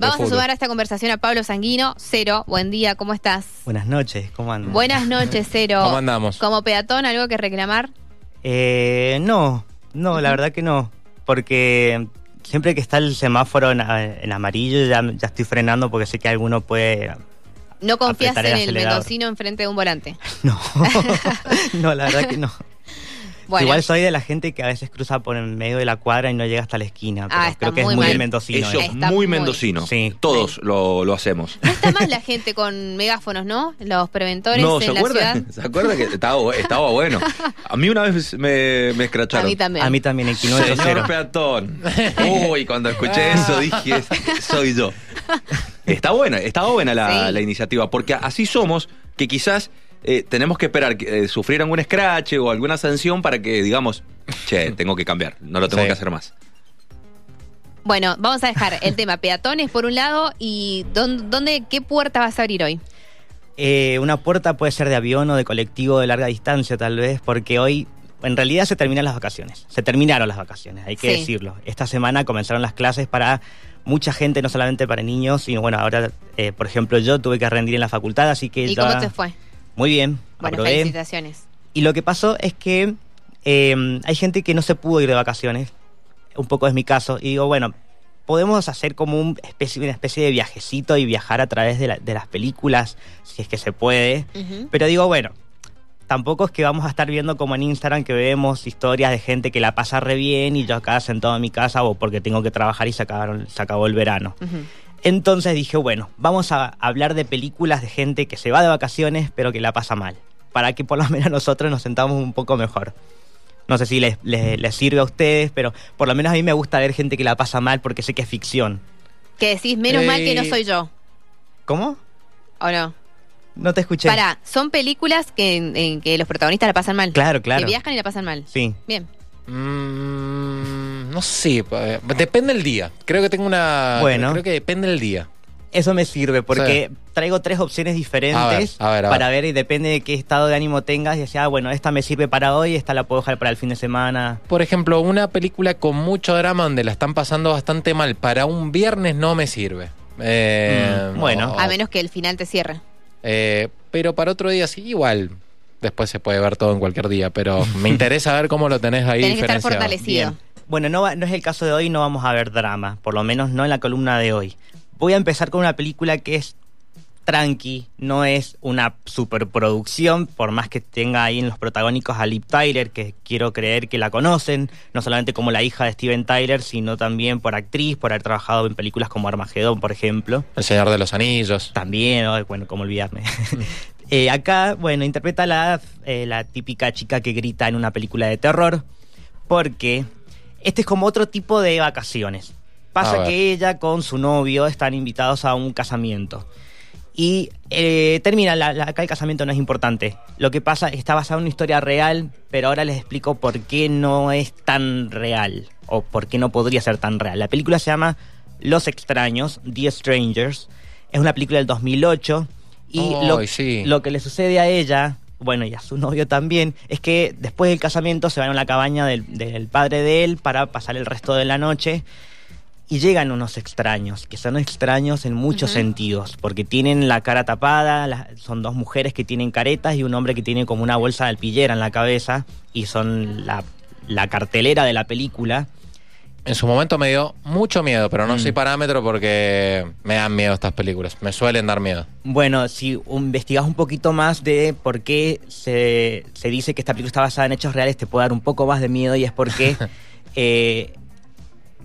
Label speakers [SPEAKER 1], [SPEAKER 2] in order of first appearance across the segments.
[SPEAKER 1] Vamos a sumar a esta conversación a Pablo Sanguino. Cero, buen día, ¿cómo estás?
[SPEAKER 2] Buenas noches, ¿cómo andan?
[SPEAKER 1] Buenas noches, Cero.
[SPEAKER 3] ¿Cómo andamos?
[SPEAKER 1] Como peatón, ¿algo que reclamar?
[SPEAKER 2] Eh, no, no, la verdad que no. Porque siempre que está el semáforo en, en amarillo ya, ya estoy frenando porque sé que alguno puede...
[SPEAKER 1] No confías
[SPEAKER 2] el
[SPEAKER 1] en el
[SPEAKER 2] acelerador.
[SPEAKER 1] mendocino enfrente de un volante.
[SPEAKER 2] No, no, la verdad que no.
[SPEAKER 1] Bueno,
[SPEAKER 2] Igual soy de la gente que a veces cruza por en medio de la cuadra y no llega hasta la esquina. Pero
[SPEAKER 1] Ah, está
[SPEAKER 2] creo que
[SPEAKER 1] muy
[SPEAKER 2] es muy
[SPEAKER 1] mal.
[SPEAKER 2] mendocino.
[SPEAKER 4] Eso es
[SPEAKER 1] Está
[SPEAKER 4] muy
[SPEAKER 1] muy-
[SPEAKER 4] mendocino.
[SPEAKER 2] Sí.
[SPEAKER 4] Todos lo, lo hacemos.
[SPEAKER 1] no está más la gente con megáfonos, ¿no? Los preventores
[SPEAKER 4] No,
[SPEAKER 1] en
[SPEAKER 4] ¿se
[SPEAKER 1] la
[SPEAKER 4] acuerda?
[SPEAKER 1] ciudad.
[SPEAKER 4] ¿Se acuerda que estaba, bu- estaba bueno? A mí una vez me, me
[SPEAKER 1] A
[SPEAKER 4] escracharon.
[SPEAKER 1] mí también.
[SPEAKER 2] A mí también, en
[SPEAKER 4] Señor
[SPEAKER 2] 590.
[SPEAKER 4] peatón. Uy, cuando escuché eso dije, "Es- soy yo. Está buena, estaba buena la,
[SPEAKER 1] Sí.
[SPEAKER 4] la iniciativa, porque así somos que quizás eh, tenemos que esperar que eh, sufrir algún scratch o alguna sanción para que digamos, che, tengo que cambiar, no lo tengo
[SPEAKER 3] Sí.
[SPEAKER 4] que hacer más.
[SPEAKER 1] Bueno, vamos a dejar el tema peatones por un lado y ¿dónde, dónde- qué puerta vas a abrir hoy?
[SPEAKER 2] Eh, una puerta puede ser de avión o de colectivo de larga distancia, tal vez, porque hoy en realidad se terminan las vacaciones. Se terminaron las vacaciones, hay que
[SPEAKER 1] Sí.
[SPEAKER 2] decirlo. Esta semana comenzaron las clases para mucha gente, no solamente para niños, sino bueno, ahora, eh, por ejemplo, yo tuve que rendir en la facultad, así que
[SPEAKER 1] ¿Y
[SPEAKER 2] ya-
[SPEAKER 1] cómo te fue?
[SPEAKER 2] Muy bien,
[SPEAKER 1] Bueno,
[SPEAKER 2] aprobé.
[SPEAKER 1] felicitaciones.
[SPEAKER 2] Y lo que pasó es que eh, hay gente que no se pudo ir de vacaciones, un poco es mi caso, y digo, bueno, podemos hacer como un especie, una especie de viajecito y viajar a través de, la- de las películas, si es que se puede. Pero digo, bueno, tampoco es que vamos a estar viendo como en Instagram que vemos historias de gente que la pasa re bien y yo acá sentado en mi casa o porque tengo que trabajar y se, acabaron, se acabó el verano. Entonces dije, bueno, vamos a hablar de películas de gente que se va de vacaciones pero que la pasa mal, para que por lo menos nosotros nos sentamos un poco mejor. No sé si les, les- les sirve a ustedes, pero por lo menos a mí me gusta ver gente que la pasa mal porque sé que es ficción.
[SPEAKER 1] Que decís, menos mal que no soy yo,
[SPEAKER 2] ¿Cómo?
[SPEAKER 1] ¿o no?
[SPEAKER 2] No te escuché.
[SPEAKER 1] Pará, son películas que, en, en que los protagonistas la pasan mal.
[SPEAKER 2] Claro, claro.
[SPEAKER 1] Que viajan y la pasan mal.
[SPEAKER 2] Sí.
[SPEAKER 1] Bien.
[SPEAKER 3] Mm, no sé, depende del día. Creo que tengo una.
[SPEAKER 2] Bueno.
[SPEAKER 3] Creo que depende del día.
[SPEAKER 2] Eso me sirve porque traigo tres opciones diferentes
[SPEAKER 3] A ver, a ver, a
[SPEAKER 2] para
[SPEAKER 3] ver.
[SPEAKER 2] ver y depende de qué estado de ánimo tengas y decir, ah, bueno, esta me sirve para hoy, esta la puedo dejar para el fin de semana.
[SPEAKER 3] Por ejemplo, una película con mucho drama donde la están pasando bastante mal para un viernes no me sirve. Eh,
[SPEAKER 2] Mm, bueno.
[SPEAKER 3] o-
[SPEAKER 1] A menos que el final te cierre.
[SPEAKER 3] eh, pero para otro día sí, igual. Después se puede ver todo en cualquier día, pero me interesa ver cómo lo tenés ahí
[SPEAKER 1] Tenés que estar fortalecido.
[SPEAKER 2] Bien. Bueno, no, es el caso de hoy, no vamos a ver drama, por lo menos no en la columna de hoy. Voy a empezar con una película que es tranqui, no es una superproducción, por más que tenga ahí en los protagónicos a Liv Tyler, que quiero creer que la conocen, no solamente como la hija de Steven Tyler, sino también por actriz, por haber trabajado en películas como Armagedón, por ejemplo.
[SPEAKER 3] El Señor de los Anillos.
[SPEAKER 2] También, bueno, como olvidarme. Eh, acá, bueno, interpreta la, eh, la típica chica que grita en una película de terror, porque este es como otro tipo de vacaciones. Pasa que ella con su novio están invitados a un casamiento. Y eh, termina, la- la- acá el casamiento no es importante. Lo que pasa está basado en una historia real, pero ahora les explico por qué no es tan real, o por qué no podría ser tan real. La película se llama Los Extraños, The Strangers. Es una película del 2008. Y
[SPEAKER 3] Ay,
[SPEAKER 2] lo,
[SPEAKER 3] sí.
[SPEAKER 2] lo que le sucede a ella, bueno, y a su novio también, es que después del casamiento se van a la cabaña del, del padre de él para pasar el resto de la noche. Y llegan unos extraños, que son extraños en muchos sentidos, porque tienen la cara tapada, la- son dos mujeres que tienen caretas y un hombre que tiene como una bolsa de alpillera en la cabeza, y son la, la cartelera de la película.
[SPEAKER 3] En su momento me dio mucho miedo, pero no
[SPEAKER 2] Mm.
[SPEAKER 3] soy parámetro porque me dan miedo estas películas. Me suelen dar miedo.
[SPEAKER 2] Bueno, si investigas un poquito más de por qué se, se dice que esta película está basada en hechos reales, te puede dar un poco más de miedo y es porque eh,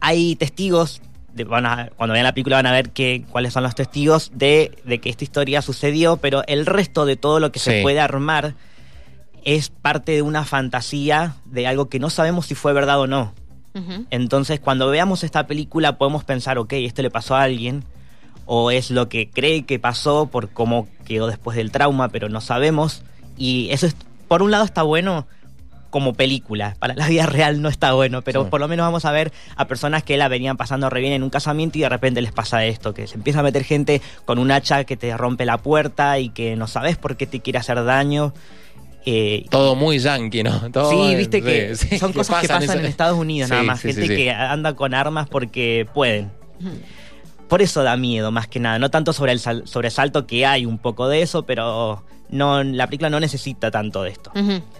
[SPEAKER 2] hay testigos, de- van a- cuando vean la película van a ver que, cuáles son los testigos de, de que esta historia sucedió, pero el resto de todo lo que se puede armar es parte de una fantasía de algo que no sabemos si fue verdad o no. Entonces, cuando veamos esta película, podemos pensar, ok, esto le pasó a alguien, o es lo que cree que pasó por cómo quedó después del trauma, pero no sabemos. Y eso, es, por un lado, está bueno como película. Para la vida real no está bueno, pero
[SPEAKER 3] Sí.
[SPEAKER 2] por lo menos vamos a ver a personas que la venían pasando re bien en un casamiento y de repente les pasa esto, que se empieza a meter gente con un hacha que te rompe la puerta y que no sabes por qué te quiere hacer daño. Eh,
[SPEAKER 3] Todo muy yankee, ¿no? Todo,
[SPEAKER 2] Sí, viste que
[SPEAKER 3] sí,
[SPEAKER 2] son cosas que pasan en Estados Unidos nada más. Gente que anda con armas porque pueden. por eso da miedo más que nada, no tanto sobre el sal- sobresalto que hay un poco de eso, pero no la película no necesita tanto de esto.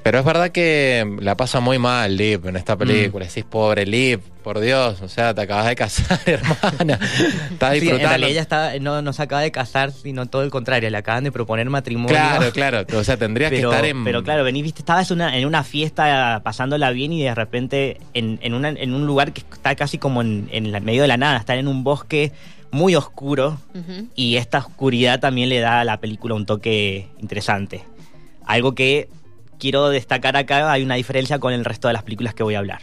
[SPEAKER 3] Pero es verdad que la pasa muy mal Liv en esta película. Decís, pobre Liv, por Dios. O sea, te acabas de casar, hermana. Estás
[SPEAKER 2] Sí, en
[SPEAKER 3] disfrutando.
[SPEAKER 2] realidad ella está, no, no se acaba de casar, sino todo el contrario, le acaban de proponer matrimonio.
[SPEAKER 3] claro, claro. O sea, tendrías
[SPEAKER 2] pero,
[SPEAKER 3] que estar en.
[SPEAKER 2] pero claro, venís, viste, estabas una, en una fiesta pasándola bien y de repente en, en, una- en un lugar que está casi como en, en la- medio de la nada, estar en un bosque muy oscuro y esta oscuridad también le da a la película un toque interesante. Algo que quiero destacar acá, hay una diferencia con el resto de las películas que voy a hablar.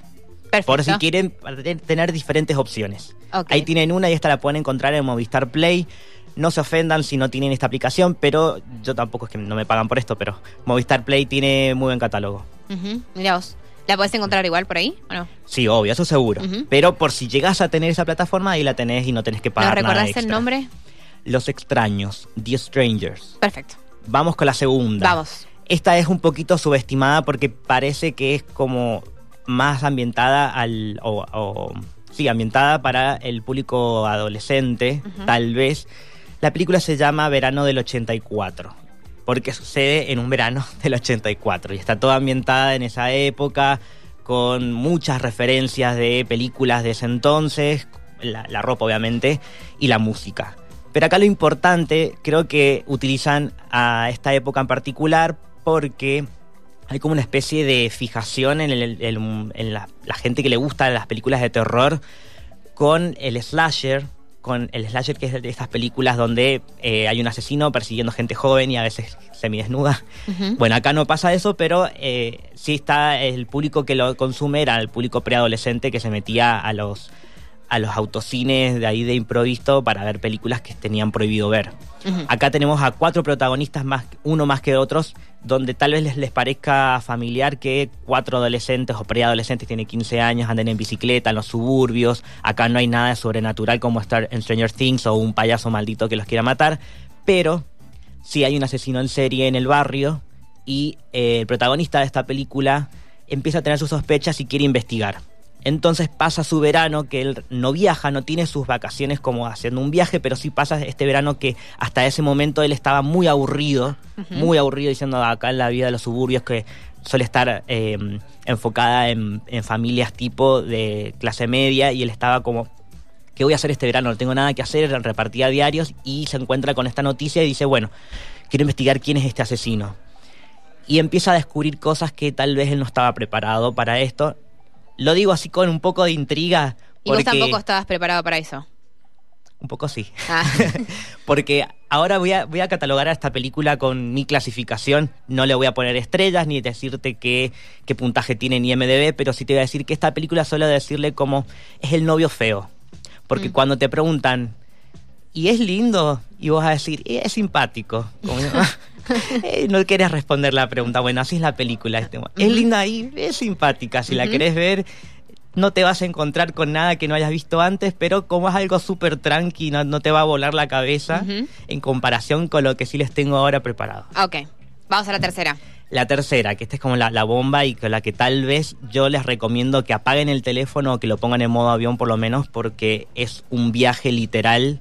[SPEAKER 1] Perfecto.
[SPEAKER 2] Por si quieren tener diferentes opciones. Ahí tienen una y esta la pueden encontrar en Movistar Play. No se ofendan si no tienen esta aplicación, pero yo tampoco es que no me pagan por esto, pero Movistar Play tiene muy buen catálogo.
[SPEAKER 1] Vos. ¿La podés encontrar igual por ahí o no?
[SPEAKER 2] Sí, obvio, eso seguro. Pero por si llegas a tener esa plataforma, ahí la tenés y no tenés que
[SPEAKER 1] ¿Nos
[SPEAKER 2] pagar nada
[SPEAKER 1] recordás
[SPEAKER 2] extra.
[SPEAKER 1] el nombre?
[SPEAKER 2] Los extraños, The Strangers.
[SPEAKER 1] Perfecto.
[SPEAKER 2] Vamos con la segunda.
[SPEAKER 1] Vamos.
[SPEAKER 2] Esta es un poquito subestimada porque parece que es como más ambientada al. O, o- sí, ambientada para el público adolescente, tal vez. La película se llama Verano del 84. Porque sucede en un verano del 84. Y está toda ambientada en esa época, con muchas referencias de películas de ese entonces, la, ropa obviamente, y la música. Pero acá lo importante, creo que utilizan a esta época en particular porque hay como una especie de fijación en la, la gente que le gusta las películas de terror con el slasher, con el slasher que es de estas películas donde eh, hay un asesino persiguiendo gente joven y a veces semidesnuda.
[SPEAKER 1] Ujú.
[SPEAKER 2] Bueno, acá no pasa eso, pero eh, sí está el público que lo consume, era el público preadolescente que se metía a los, a los autocines de ahí de improviso para ver películas que tenían prohibido ver. Acá tenemos a cuatro protagonistas, más, uno más que otros, donde tal vez les, les parezca familiar que cuatro adolescentes o preadolescentes tienen 15 años, anden en bicicleta en los suburbios. Acá no hay nada de sobrenatural como estar en Stranger Things o un payaso maldito que los quiera matar, pero sí hay un asesino en serie en el barrio y eh, el protagonista de esta película empieza a tener sus sospechas y quiere investigar. Entonces pasa su verano, que él no viaja, no tiene sus vacaciones como haciendo un viaje, pero sí pasa este verano que hasta ese momento él estaba muy aburrido, muy aburrido diciendo acá en la vida de los suburbios que suele estar eh, enfocada en, en familias tipo de clase media y él estaba como, ¿qué voy a hacer este verano? No tengo nada que hacer, repartía diarios y se encuentra con esta noticia y dice, bueno, quiero investigar quién es este asesino. Y empieza a descubrir cosas que tal vez él no estaba preparado para esto. Lo digo así con un poco de intriga.
[SPEAKER 1] Y vos tampoco estabas preparado para eso.
[SPEAKER 2] Un poco sí.
[SPEAKER 1] Ah.
[SPEAKER 2] Porque ahora voy a, voy a catalogar a esta película con mi clasificación. No le voy a poner estrellas ni decirte qué, qué puntaje tiene ni MDB, pero sí te voy a decir que esta película suele decirle como es el novio feo. Porque
[SPEAKER 1] Mm.
[SPEAKER 2] cuando te preguntan, ¿y es lindo? Y vos vas a decir, "Eh, es simpático. Como, eh, no quieres responder la pregunta. Bueno, así es la película. este, Es linda y es simpática. Si la querés ver, no te vas a encontrar con nada que no hayas visto antes, pero como es algo súper tranqui, no, no te va a volar la cabeza en comparación con lo que sí les tengo ahora preparado.
[SPEAKER 1] ok. Vamos a la tercera.
[SPEAKER 2] La tercera, que esta es como la, la bomba y con la que tal vez yo les recomiendo que apaguen el teléfono o que lo pongan en modo avión por lo menos, porque es un viaje literal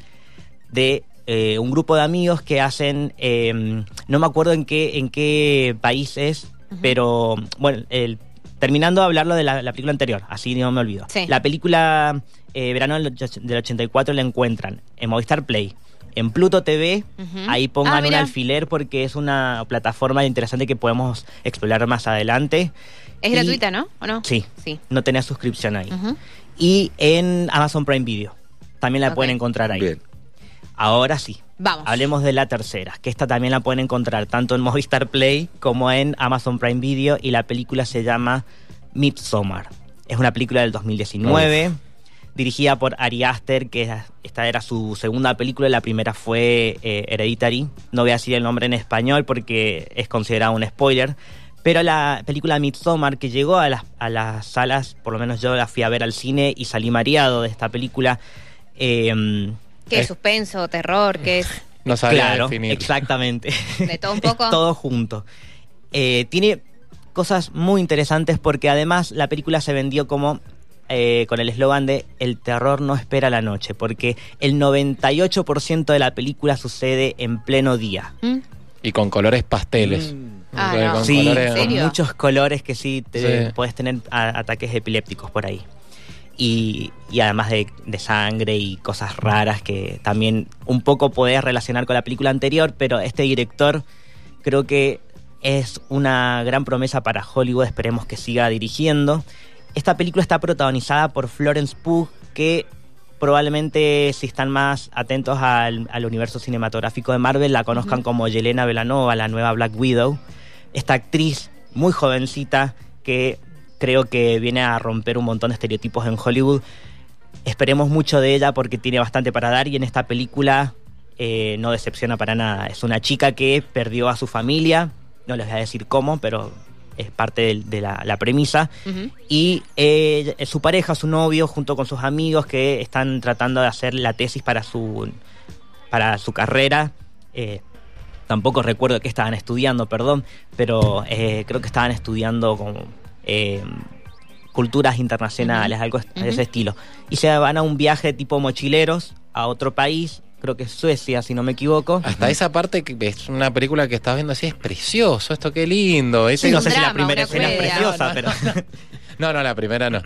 [SPEAKER 2] de eh, un grupo de amigos que hacen, eh, no me acuerdo en qué, en qué país es, pero bueno, el- terminando de hablarlo de la, la película anterior, así no me olvido.
[SPEAKER 1] Sí.
[SPEAKER 2] La película eh, Verano del, och- del 84 la encuentran en Movistar Play, en Pluto TV, ahí pongan
[SPEAKER 1] Ah,
[SPEAKER 2] un alfiler porque es una plataforma interesante que podemos explorar más adelante.
[SPEAKER 1] Es
[SPEAKER 2] Y-
[SPEAKER 1] gratuita, ¿no? ¿O no?
[SPEAKER 2] Sí,
[SPEAKER 1] Sí.
[SPEAKER 2] no tenés suscripción ahí. Y en Amazon Prime Video, también la pueden encontrar ahí.
[SPEAKER 4] Bien.
[SPEAKER 2] Ahora sí.
[SPEAKER 1] Vamos.
[SPEAKER 2] Hablemos de la tercera, que esta también la pueden encontrar tanto en Movistar Play como en Amazon Prime Video y la película se llama Midsommar. Es una película del 2019, dirigida por Ari Aster, que esta era su segunda película, la primera fue eh, Hereditary. No voy a decir el nombre en español porque es considerado un spoiler. Pero la película Midsommar, que llegó a las, a las salas, por lo menos yo la fui a ver al cine y salí mareado de esta película. eh,
[SPEAKER 1] ¿Qué es suspenso, terror? ¿Qué es?
[SPEAKER 3] No sabía
[SPEAKER 2] claro,
[SPEAKER 3] definir.
[SPEAKER 2] exactamente.
[SPEAKER 1] ¿De todo un poco?
[SPEAKER 2] Es todo junto. Eh, tiene cosas muy interesantes porque además la película se vendió como eh, con el eslogan de El terror no espera la noche, porque el 98% de la película sucede en pleno día.
[SPEAKER 1] ¿Mm?
[SPEAKER 3] Y con colores pasteles.
[SPEAKER 1] Ah, no.
[SPEAKER 3] con
[SPEAKER 2] Sí,
[SPEAKER 3] colores-
[SPEAKER 1] ¿En serio?
[SPEAKER 2] muchos colores que sí, te,
[SPEAKER 3] Sí.
[SPEAKER 2] puedes tener a- ataques epilépticos por ahí. Y, y además de, de sangre y cosas raras que también un poco podés relacionar con la película anterior, pero este director creo que es una gran promesa para Hollywood, esperemos que siga dirigiendo. Esta película está protagonizada por Florence Pugh, que probablemente si están más atentos al, al universo cinematográfico de Marvel la conozcan como Yelena Belanova, la nueva Black Widow. Esta actriz muy jovencita que creo que viene a romper un montón de estereotipos en Hollywood. Esperemos mucho de ella porque tiene bastante para dar y en esta película eh, no decepciona para nada. Es una chica que perdió a su familia, no les voy a decir cómo, pero es parte de, la, la premisa. Y eh, su pareja, su novio, junto con sus amigos que están tratando de hacer la tesis para su, para su carrera. Eh, tampoco recuerdo qué estaban estudiando, perdón, pero eh, creo que estaban estudiando como eh, culturas internacionales, algo de ese estilo. Y se van a un viaje tipo mochileros a otro país, creo que es Suecia, si no me equivoco.
[SPEAKER 3] Hasta esa parte que es una película que estás viendo así, es precioso, esto qué lindo. Ese-
[SPEAKER 2] Sí, no sé si la primera escena es preciosa,
[SPEAKER 3] No,
[SPEAKER 2] pero...
[SPEAKER 3] No, no, la primera no.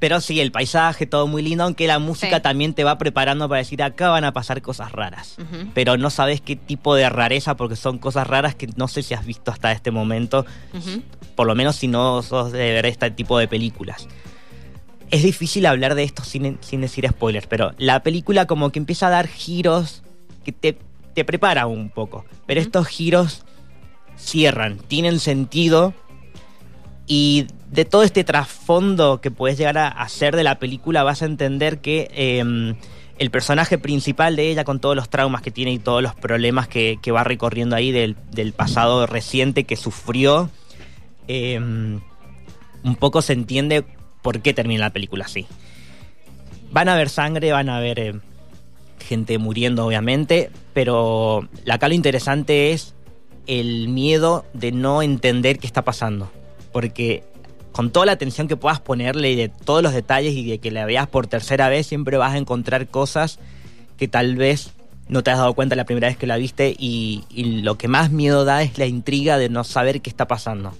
[SPEAKER 2] Pero sí, el paisaje, todo muy lindo, aunque la música
[SPEAKER 1] Sí.
[SPEAKER 2] también te va preparando para decir, acá van a pasar cosas raras. Pero no sabes qué tipo de rareza, porque son cosas raras que no sé si has visto hasta este momento, por lo menos si no sos de ver este tipo de películas. Es difícil hablar de esto sin, sin decir spoilers, pero la película como que empieza a dar giros que te, te prepara un poco. Pero estos giros cierran, tienen sentido y de todo este trasfondo que puedes llegar a hacer de la película vas a entender que eh, el personaje principal de ella con todos los traumas que tiene y todos los problemas que, va recorriendo ahí del, pasado reciente que sufrió, eh, un poco se entiende por qué termina la película así. Van a ver sangre, van a ver eh, gente muriendo obviamente, pero acá lo interesante es el miedo de no entender qué está pasando. Porque con toda la atención que puedas ponerle y de todos los detalles y de que la veas por tercera vez, siempre vas a encontrar cosas que tal vez no te has dado cuenta la primera vez que la viste y, y lo que más miedo da es la intriga de no saber qué está pasando.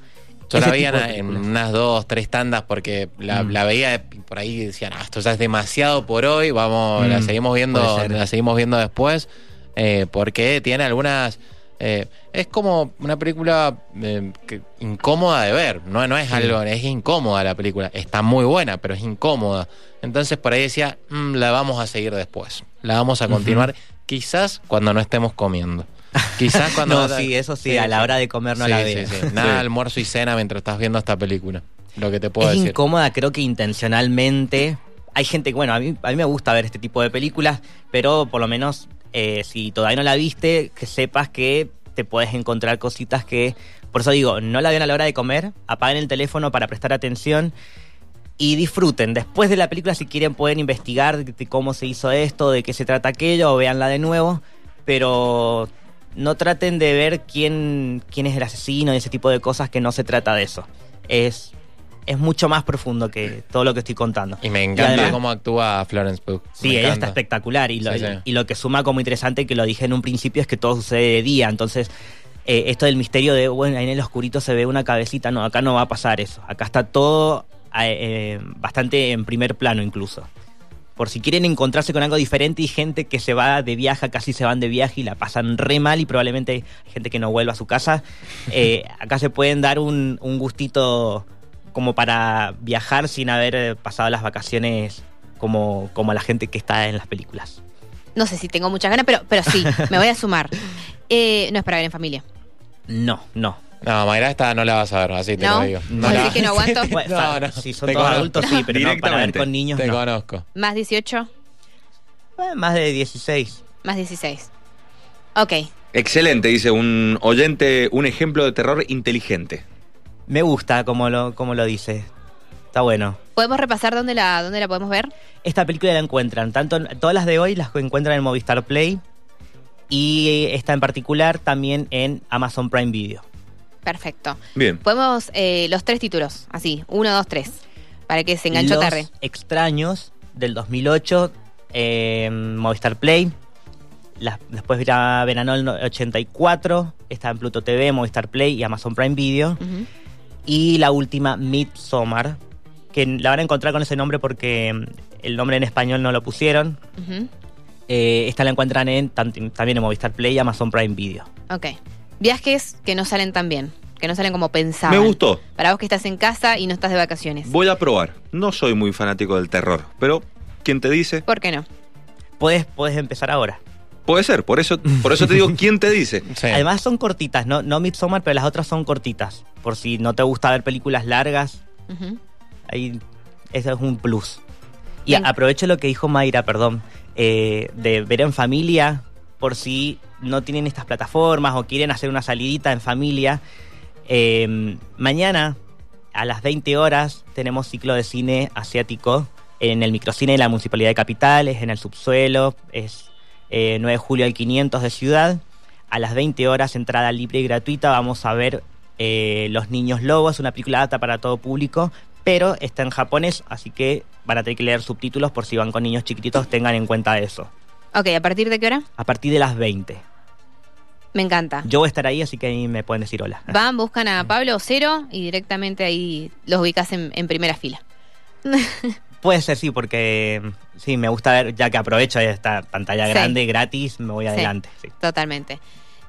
[SPEAKER 3] Yo la veía en unas dos, tres tandas porque la,
[SPEAKER 2] Mm.
[SPEAKER 3] la veía por ahí y decían, ah, esto ya es demasiado por hoy, vamos, la
[SPEAKER 2] Mm,
[SPEAKER 3] seguimos viendo, la seguimos viendo después, eh, porque tiene algunas eh, es como una película eh, que- incómoda de ver, no, no es algo, es incómoda la película, está muy buena, pero es incómoda. Entonces por ahí decía, "Mm, la vamos a seguir después, la vamos a continuar, quizás cuando no estemos comiendo. Quizás cuando...
[SPEAKER 2] No, sí, eso sí, a la hora de comer no
[SPEAKER 3] Sí,
[SPEAKER 2] la
[SPEAKER 3] sí. Nada, almuerzo y cena mientras estás viendo esta película. Lo que te puedo
[SPEAKER 2] es
[SPEAKER 3] decir.
[SPEAKER 2] incómoda, creo que intencionalmente. Hay gente, bueno, a mí, a mí me gusta ver este tipo de películas, pero por lo menos eh, si todavía no la viste, que sepas que te puedes encontrar cositas que... Por eso digo, no la vean a la hora de comer, apaguen el teléfono para prestar atención y disfruten. Después de la película, si quieren, pueden investigar cómo se hizo esto, de qué se trata aquello, o véanla de nuevo, pero no traten de ver quién, quién es el asesino y ese tipo de cosas, que no se trata de eso. Es, es mucho más profundo que todo lo que estoy contando.
[SPEAKER 3] Y me encanta
[SPEAKER 2] además-
[SPEAKER 3] cómo actúa Florence Pugh.
[SPEAKER 2] Sí,
[SPEAKER 3] Me
[SPEAKER 2] ella está espectacular y lo,
[SPEAKER 3] Sí, sí.
[SPEAKER 2] y lo que suma como interesante, que lo dije en un principio, es que todo sucede de día. Entonces, eh, esto del misterio de, bueno, ahí en el oscurito se ve una cabecita, no, acá no va a pasar eso. Acá está todo eh, eh, bastante en primer plano incluso. Por si quieren encontrarse con algo diferente y gente que se va de viaje, casi se van de viaje y la pasan re mal y probablemente hay gente que no vuelva a su casa, eh, acá se pueden dar un, un gustito como para viajar sin haber eh, pasado las vacaciones como, como la gente que está en las películas.
[SPEAKER 1] No sé si tengo muchas ganas, pero, pero sí, me voy a sumar. Eh, no es para ver en familia.
[SPEAKER 2] No, no.
[SPEAKER 3] No, Mayra esta no la vas a ver, así te
[SPEAKER 1] ¿No?
[SPEAKER 3] lo digo.
[SPEAKER 2] ¿Vos
[SPEAKER 3] la-
[SPEAKER 1] que no aguanto?
[SPEAKER 2] Bueno,
[SPEAKER 3] No, no,
[SPEAKER 2] si son
[SPEAKER 3] te
[SPEAKER 2] todos
[SPEAKER 3] conozco.
[SPEAKER 2] adultos, sí, pero no, para ver con niños
[SPEAKER 3] Te
[SPEAKER 2] no.
[SPEAKER 3] conozco.
[SPEAKER 1] Más 18,
[SPEAKER 2] Eh, Más de 16.
[SPEAKER 1] más 16. Ok.
[SPEAKER 4] Excelente, dice un oyente, un ejemplo de terror inteligente.
[SPEAKER 2] Me gusta como lo, como lo dice. Está bueno.
[SPEAKER 1] ¿Podemos repasar dónde la, dónde la podemos ver?
[SPEAKER 2] Esta película la encuentran, tanto en- todas las de hoy las encuentran en Movistar Play y esta en particular también en Amazon Prime Video.
[SPEAKER 1] Perfecto.
[SPEAKER 4] Bien.
[SPEAKER 1] Podemos eh, los tres títulos, así, uno, dos, tres. Para que se enganchó
[SPEAKER 2] Los
[SPEAKER 1] tarde.
[SPEAKER 2] Extraños del 2008, eh, Movistar Play. Las- después verá Veranol no- 84, está en Pluto TV, Movistar Play y Amazon Prime Video. Y la última, Midsommar, que la van a encontrar con ese nombre porque mm, el nombre en español no lo pusieron. Eh, esta la encuentran en, también en Movistar Play y Amazon Prime Video.
[SPEAKER 1] Ok. Viajes que no salen tan bien, que no salen como pensaban.
[SPEAKER 4] Me gustó.
[SPEAKER 1] Para vos que estás en casa y no estás de vacaciones.
[SPEAKER 4] Voy a probar. No soy muy fanático del terror, pero ¿quién te dice?
[SPEAKER 1] ¿Por qué no?
[SPEAKER 2] Puedes, puedes empezar ahora.
[SPEAKER 4] Puede ser, por eso, por eso te digo, ¿quién te dice?
[SPEAKER 3] Sí.
[SPEAKER 2] Además son cortitas, no, no Midsommar, pero las otras son cortitas. Por si no te gusta ver películas largas,
[SPEAKER 1] Ujú.
[SPEAKER 2] ahí eso es un plus. Y
[SPEAKER 1] Bien.
[SPEAKER 2] aprovecho lo que dijo Mayra, perdón, eh, de ver en familia, por si no tienen estas plataformas o quieren hacer una salidita en familia. Eh, mañana a las 20 horas tenemos ciclo de cine asiático en el microcine de la Municipalidad de Capital, es en el subsuelo, es eh, 9 de julio al 500 de Ciudad. A las 20 horas, entrada libre y gratuita, vamos a ver eh, Los Niños Lobos, una película apta para todo público, pero está en japonés, así que van a tener que leer subtítulos por si van con niños chiquititos, tengan en cuenta eso.
[SPEAKER 1] Ok, ¿a partir de qué hora?
[SPEAKER 2] A partir de las 20.
[SPEAKER 1] Me encanta.
[SPEAKER 2] Yo voy a estar ahí, así que ahí me pueden decir hola.
[SPEAKER 1] Van, buscan a Pablo Cero y directamente ahí los ubicas en, en primera fila.
[SPEAKER 2] Puede ser, sí, porque sí, me gusta ver, ya que aprovecho esta pantalla
[SPEAKER 1] Sí.
[SPEAKER 2] grande, gratis, me voy
[SPEAKER 1] Sí.
[SPEAKER 2] adelante. sí.
[SPEAKER 1] Totalmente.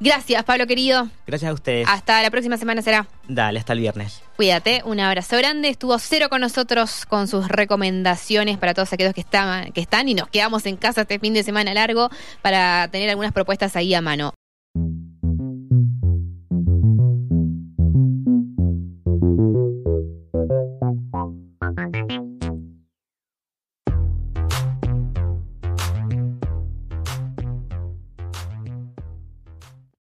[SPEAKER 1] Gracias, Pablo querido.
[SPEAKER 2] Gracias a ustedes.
[SPEAKER 1] Hasta la próxima semana será.
[SPEAKER 2] Dale, hasta el viernes.
[SPEAKER 1] Cuídate, un abrazo grande. Estuvo cero con nosotros con sus recomendaciones para todos aquellos que están, que están y nos quedamos en casa este fin de semana largo para tener algunas propuestas ahí a mano.